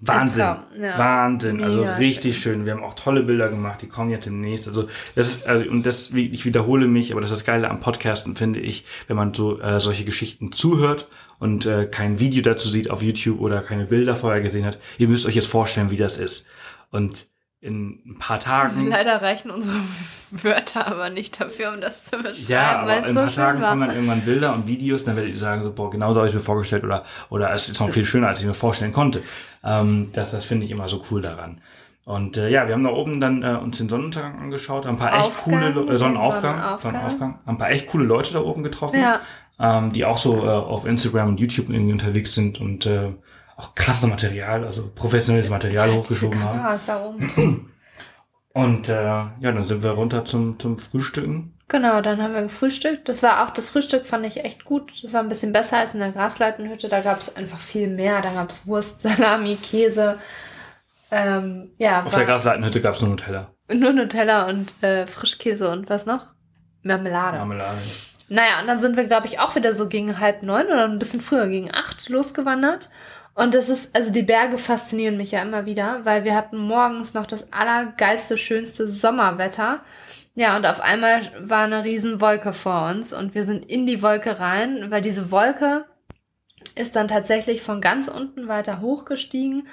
Wahnsinn. Ja. Wahnsinn. Also Mega richtig schön. Wir haben auch tolle Bilder gemacht, die kommen jetzt demnächst. Also das ist, also, und das, ich wiederhole mich, aber das ist das Geile am Podcasten, finde ich, wenn man so äh, solche Geschichten zuhört und äh, kein Video dazu sieht auf YouTube oder keine Bilder vorher gesehen hat. Ihr müsst euch jetzt vorstellen, wie das ist. Und in ein paar *laughs* Tagen. Leider reichen unsere Wörter aber nicht dafür, um das zu beschreiben, Ja, aber in so ein paar schön Tagen kommen dann irgendwann Bilder und Videos, dann werdet ihr sagen, so, boah, genau so habe ich mir vorgestellt oder, oder es ist noch viel schöner, als ich mir vorstellen konnte. Ähm, das das finde ich immer so cool daran. Und äh, ja, wir haben da oben dann äh, uns den Sonnenuntergang angeschaut, haben ein paar echt Aufgang, coole Le- äh, Sonnenaufgang, Sonnenaufgang. Sonnenaufgang, haben ein paar echt coole Leute da oben getroffen, Ja. ähm, die auch so äh, auf Instagram und YouTube irgendwie unterwegs sind und äh, auch krasses Material, also professionelles Material hochgeschoben haben. Kamera ist da oben. Und äh, ja, dann sind wir runter zum, zum Frühstücken. Genau, dann haben wir gefrühstückt. Das war auch, das Frühstück fand ich echt gut. Das war ein bisschen besser als in der Grasleitenhütte. Da gab es einfach viel mehr. Da gab es Wurst, *laughs* Salami, Käse. Ähm, ja, Auf war der Grasleitenhütte gab es nur Nutella. nur Nutella und äh, Frischkäse und was noch? Marmelade. Marmelade. Naja, und dann sind wir, glaube ich, auch wieder so gegen halb neun oder ein bisschen früher, gegen acht losgewandert. Und das ist, also die Berge faszinieren mich ja immer wieder, weil wir hatten morgens noch das allergeilste, schönste Sommerwetter. Ja, und auf einmal war eine riesen Wolke vor uns und wir sind in die Wolke rein, weil diese Wolke ist dann tatsächlich von ganz unten weiter hochgestiegen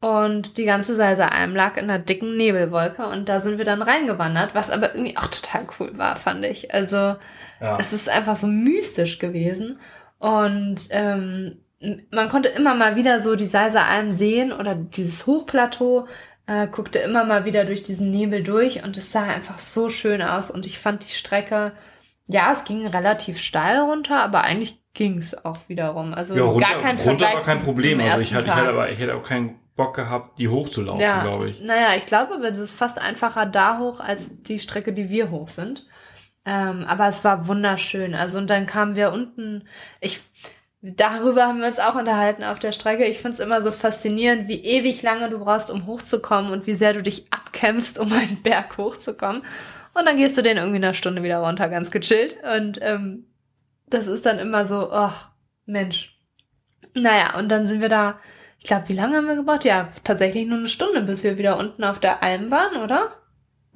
und die ganze Salzalm lag in einer dicken Nebelwolke und da sind wir dann reingewandert, was aber irgendwie auch total cool war, fand ich. Also Ja. es ist einfach so mystisch gewesen. Und ähm, man konnte immer mal wieder so die Seiser Alm sehen oder dieses Hochplateau, äh, guckte immer mal wieder durch diesen Nebel durch und es sah einfach so schön aus. Und ich fand die Strecke, ja, es ging relativ steil runter, aber eigentlich ging es auch wiederum. Also ja, runter, gar kein runter Vergleich war kein Problem. Also ich hatte, ich, Tag. hätte aber, ich hätte auch keinen Bock gehabt, die hochzulaufen, Ja, glaube ich. naja, ich glaube, aber es ist fast einfacher da hoch als die Strecke, die wir hoch sind. Ähm, aber es war wunderschön. Also und dann kamen wir unten. Ich darüber haben wir uns auch unterhalten auf der Strecke. Ich finde es immer so faszinierend, wie ewig lange du brauchst, um hochzukommen und wie sehr du dich abkämpfst, um einen Berg hochzukommen. Und dann gehst du den irgendwie in einer Stunde wieder runter, ganz gechillt. Und ähm, das ist dann immer so, oh, Mensch. Naja, und dann sind wir da, ich glaube, wie lange haben wir gebraucht? Ja, tatsächlich nur eine Stunde, bis wir wieder unten auf der Alm waren, oder?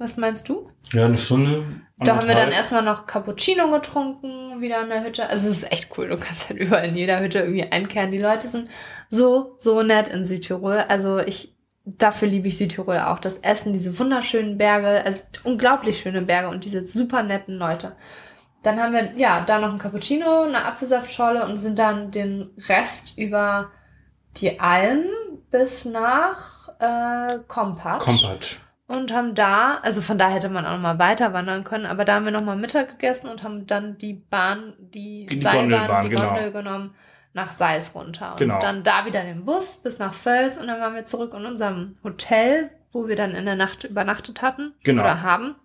Was meinst du? Ja, eine Stunde. Da haben wir dann erstmal noch Cappuccino getrunken, wieder in der Hütte. Also es ist echt cool, du kannst halt überall in jeder Hütte irgendwie einkehren. Die Leute sind so, so nett in Südtirol. Also ich, dafür liebe ich Südtirol auch. Das Essen, diese wunderschönen Berge, also unglaublich schöne Berge und diese super netten Leute. Dann haben wir, ja, da noch ein Cappuccino, eine Apfelsaftschorle und sind dann den Rest über die Alm bis nach äh, Kompatsch Kompatsch. Und haben da, also von da hätte man auch noch mal weiter wandern können, aber da haben wir noch mal Mittag gegessen und haben dann die Bahn, die, Die Seilbahn, Gondelbahn, die genau. Gondel genommen nach Seis runter und Genau. dann da wieder den Bus bis nach Völz und dann waren wir zurück in unserem Hotel, wo wir dann in der Nacht übernachtet hatten Genau. oder haben.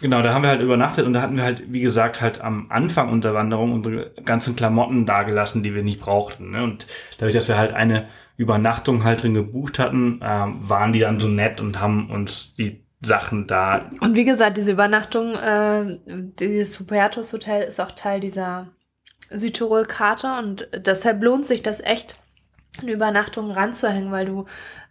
Genau, da haben wir halt übernachtet und da hatten wir halt, wie gesagt, halt am Anfang unserer Wanderung unsere ganzen Klamotten dagelassen, die wir nicht brauchten. Ne? Und dadurch, dass wir halt eine Übernachtung halt drin gebucht hatten, ähm, waren die dann so nett und haben uns die Sachen da. Und wie gesagt, diese Übernachtung, äh, dieses Hubertus Hotel ist auch Teil dieser Südtirol-Karte und deshalb lohnt sich das echt, eine Übernachtung ranzuhängen, weil du,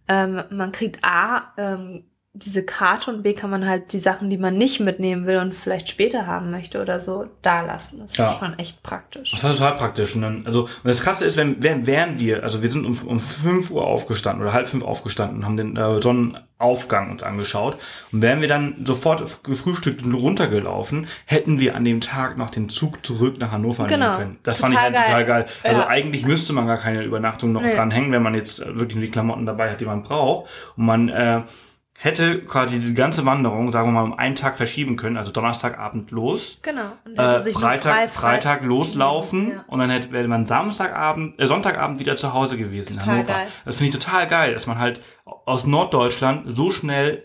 ähm, man kriegt A, ähm, diese Karte und B kann man halt die Sachen, die man nicht mitnehmen will und vielleicht später haben möchte oder so, da lassen. Das Ja. ist schon echt praktisch. Das war total praktisch. Und dann, also, und das Krasse ist, wenn, wenn, wären wir, also wir sind um, um 5 Uhr aufgestanden oder halb fünf aufgestanden und haben den äh, Sonnenaufgang uns angeschaut. Und wären wir dann sofort gefrühstückt und runtergelaufen, hätten wir an dem Tag noch den Zug zurück nach Hannover Genau. nehmen können. Das fand ich Total halt total geil. Also Ja. eigentlich müsste man gar keine Übernachtung noch Nee. dranhängen, wenn man jetzt wirklich die Klamotten dabei hat, die man braucht. Und man äh, hätte quasi diese ganze Wanderung, sagen wir mal, um einen Tag verschieben können, also Donnerstagabend los Genau. Und äh, nur Freitag, frei- frei- Freitag loslaufen Ja. und dann hätte, wäre man Samstagabend, äh, Sonntagabend wieder zu Hause gewesen in Total Hannover. geil. Das finde ich total geil, dass man halt aus Norddeutschland so schnell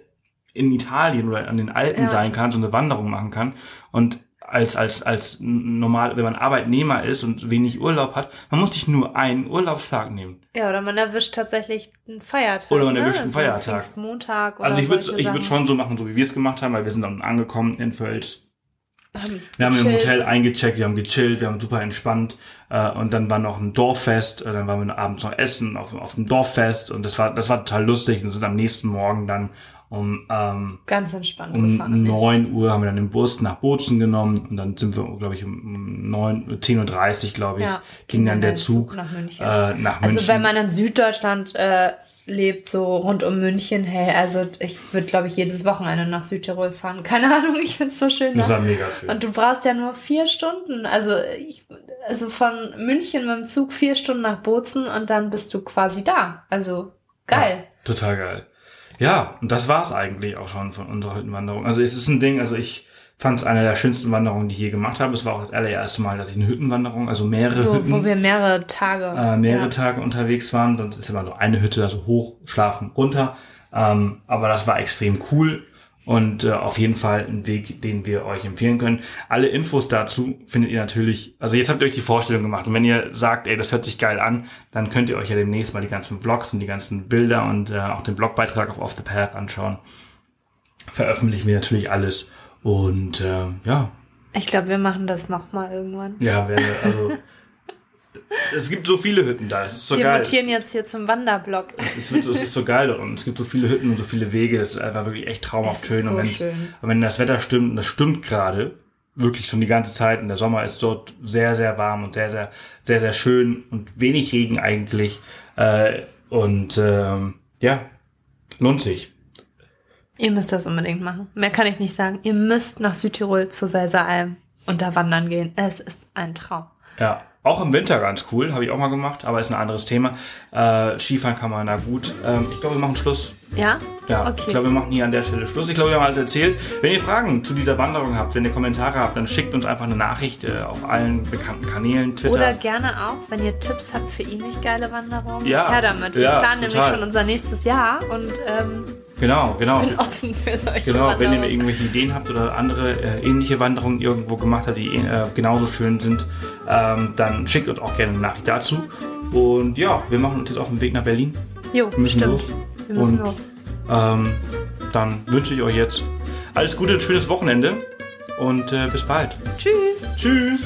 in Italien oder an den Alpen Ja. sein kann, so eine Wanderung machen kann und als, als, als normal, wenn man Arbeitnehmer ist und wenig Urlaub hat, man muss sich nur einen Urlaubstag nehmen. Ja, oder man erwischt tatsächlich einen Feiertag. Oder man ne? erwischt einen Also Feiertag. Pfingstmontag oder Also ich würde ich würd Sachen. schon so machen, so wie wir es gemacht haben, weil wir sind dann angekommen in Völz Haben Wir haben im. Hotel eingecheckt, wir haben gechillt, wir haben super entspannt. Äh, und dann war noch ein Dorffest, äh, dann waren wir abends noch essen auf, auf dem Dorffest und das war, das war total lustig. Und sind am nächsten Morgen dann um, ähm, Ganz entspannt um gefahren. 9 Uhr haben wir dann den Bus nach Bozen genommen und dann sind wir, glaube ich, um 9, 10.30 Uhr, glaube ich, Ja, ging dann der der Zug Zug nach München. Äh, nach München. Also wenn man in Süddeutschland äh, lebt, so rund um München, hey, also ich würde, glaube ich, jedes Wochenende nach Südtirol fahren. Keine Ahnung, ich find's so schön. das da. war mega schön. Und du brauchst ja nur vier Stunden. Also, ich, also von München mit dem Zug vier Stunden nach Bozen und dann bist du quasi da. Also geil. Ja, total geil. Ja, und das war's eigentlich auch schon von unserer Hüttenwanderung. Also es ist ein Ding, also ich fand es eine der schönsten Wanderungen, die ich je gemacht habe. Es war auch das allererste Mal, dass ich eine Hüttenwanderung, also mehrere So, Hütten, wo wir mehrere Tage. äh, mehrere ja. Tage unterwegs waren. Sonst ist immer nur eine Hütte, also hoch, schlafen, runter. Ähm, aber das war extrem cool und äh, auf jeden Fall ein Weg, den wir euch empfehlen können. Alle Infos dazu findet ihr natürlich, also jetzt habt ihr euch die Vorstellung gemacht und wenn ihr sagt, ey, das hört sich geil an, dann könnt ihr euch ja demnächst mal die ganzen Vlogs und die ganzen Bilder und äh, auch den Blogbeitrag auf Off the Path anschauen. Veröffentlichen wir natürlich alles und äh, ja, Ich glaube, wir machen das nochmal irgendwann. ja, werde, also *laughs* es gibt so viele Hütten da, es ist so wir geil. notieren jetzt hier zum Wanderblock. Es, wird, es ist so geil und es gibt so viele Hütten und so viele Wege. Es ist einfach wirklich echt traumhaft schön. und, so wenn's- schön. und wenn das Wetter stimmt, und das stimmt gerade, wirklich schon die ganze Zeit. Und der Sommer ist dort sehr, sehr warm und sehr, sehr, sehr, sehr schön und wenig Regen eigentlich. Äh, und ähm, ja, lohnt sich. Ihr müsst das unbedingt machen. Mehr kann ich nicht sagen. Ihr müsst nach Südtirol zur Seiseralm und da wandern gehen. Es ist ein Traum. Ja, auch im Winter ganz cool, habe ich auch mal gemacht, aber ist ein anderes Thema. Äh, Skifahren kann man da gut. Ähm, ich glaube, wir machen Schluss. Ja? Ja, Okay. ich glaube, wir machen hier an der Stelle Schluss. Ich glaube, wir haben alles erzählt. Wenn ihr Fragen zu dieser Wanderung habt, wenn ihr Kommentare habt, dann schickt uns einfach eine Nachricht äh, auf allen bekannten Kanälen, Twitter. Oder gerne auch, wenn ihr Tipps habt für ähnlich geile Wanderungen. Ja, Her damit. Wir ja, planen nämlich total. schon unser nächstes Jahr und ähm, genau, genau. bin offen für solche Genau, wenn ihr irgendwelche Ideen habt oder andere äh, ähnliche Wanderungen irgendwo gemacht habt, die äh, genauso schön sind, ähm, dann schickt uns auch gerne eine Nachricht dazu. Und ja, wir machen uns jetzt auf den Weg nach Berlin. jo, Wir müssen stimmt. los. Wir müssen Und- los. Ähm, dann wünsche ich euch jetzt alles Gute, ein schönes Wochenende und äh, bis bald. Tschüss. Tschüss!